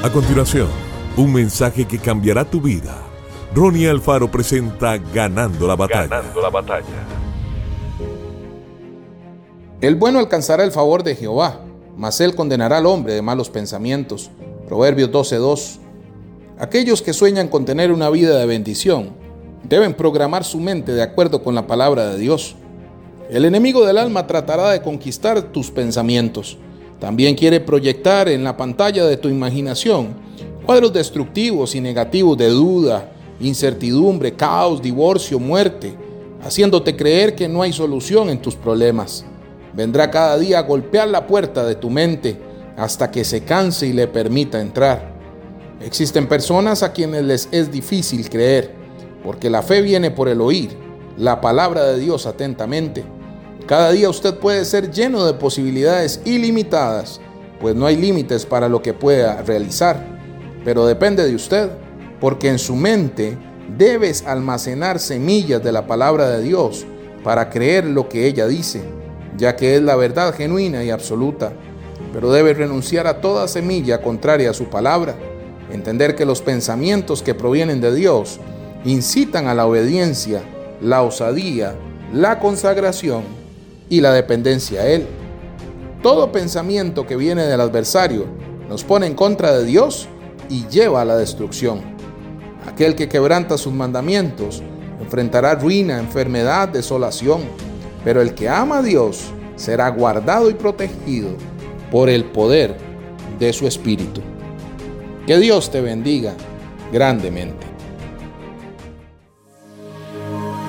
A continuación, un mensaje que cambiará tu vida. Ronnie Alfaro presenta Ganando la batalla. Ganando la batalla. El bueno alcanzará el favor de Jehová, mas él condenará al hombre de malos pensamientos. Proverbios 12:2. Aquellos que sueñan con tener una vida de bendición deben programar su mente de acuerdo con la palabra de Dios. El enemigo del alma tratará de conquistar tus pensamientos también quiere proyectar en la pantalla de tu imaginación cuadros destructivos y negativos de duda, incertidumbre, caos, divorcio, muerte, haciéndote creer que no hay solución en tus problemas. Vendrá cada día a golpear la puerta de tu mente hasta que se canse y le permita entrar. Existen personas a quienes les es difícil creer, porque la fe viene por el oír, la palabra de Dios atentamente. Cada día usted puede ser lleno de posibilidades ilimitadas, pues no hay límites para lo que pueda realizar, pero depende de usted, porque en su mente debes almacenar semillas de la palabra de Dios para creer lo que ella dice, ya que es la verdad genuina y absoluta. Pero debe renunciar a toda semilla contraria a su palabra, entender que los pensamientos que provienen de Dios incitan a la obediencia, la osadía, la consagración y la dependencia a Él. Todo pensamiento que viene del adversario nos pone en contra de Dios y lleva a la destrucción. Aquel que quebranta sus mandamientos enfrentará ruina, enfermedad, desolación, pero el que ama a Dios será guardado y protegido por el poder de su Espíritu. Que Dios te bendiga grandemente.